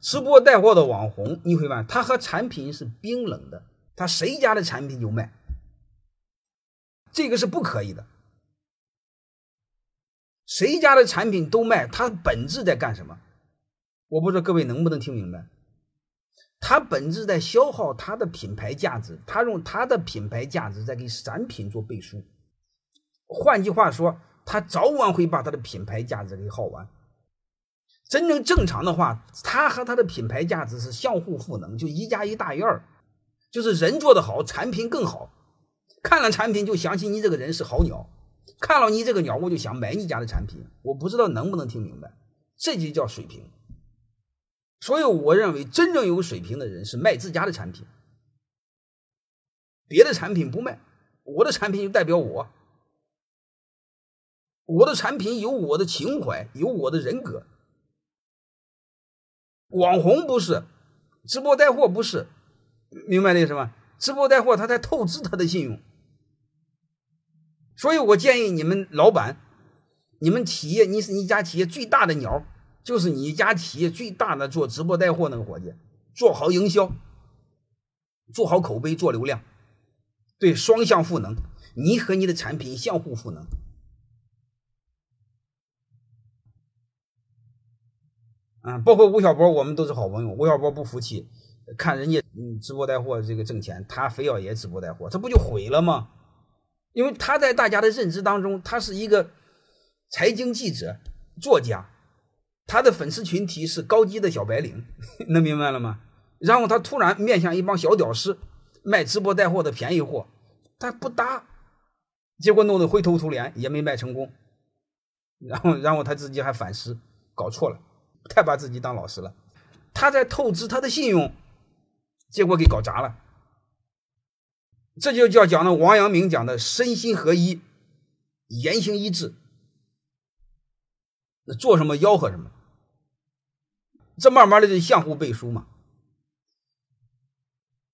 直播带货的网红，你会发现他和产品是冰冷的，他谁家的产品就卖，这个是不可以的。谁家的产品都卖，它本质在干什么？我不知道各位能不能听明白。它本质在消耗它的品牌价值，它用它的品牌价值在给产品做背书。换句话说，它早晚会把它的品牌价值给耗完。真正正常的话，它和它的品牌价值是相互赋能，就一加一大于二，就是人做得好，产品更好。看了产品就想起你这个人是好鸟。看了你这个鸟，我就想买你家的产品。我不知道能不能听明白，这就叫水平。所以我认为真正有水平的人是卖自家的产品，别的产品不卖。我的产品就代表我，我的产品有我的情怀，有我的人格。网红不是，直播带货不是，明白那什么？直播带货他在透支他的信用。所以我建议你们老板，你们企业，你是你家企业最大的鸟，就是你家企业最大的做直播带货那个伙计，做好营销，做好口碑，做流量，对，双向赋能，你和你的产品相互赋能。啊，包括吴晓波，我们都是好朋友。吴晓波不服气，看人家嗯直播带货这个挣钱，他非要也直播带货，这不就毁了吗？因为他在大家的认知当中，他是一个财经记者、作家，他的粉丝群体是高级的小白领，能明白了吗？然后他突然面向一帮小屌丝卖直播带货的便宜货，他不搭，结果弄得灰头土脸，也没卖成功。然后，然后他自己还反思，搞错了，太把自己当老师了，他在透支他的信用，结果给搞砸了。这就叫讲的王阳明讲的身心合一，言行一致。做什么吆喝什么，这慢慢的就相互背书嘛。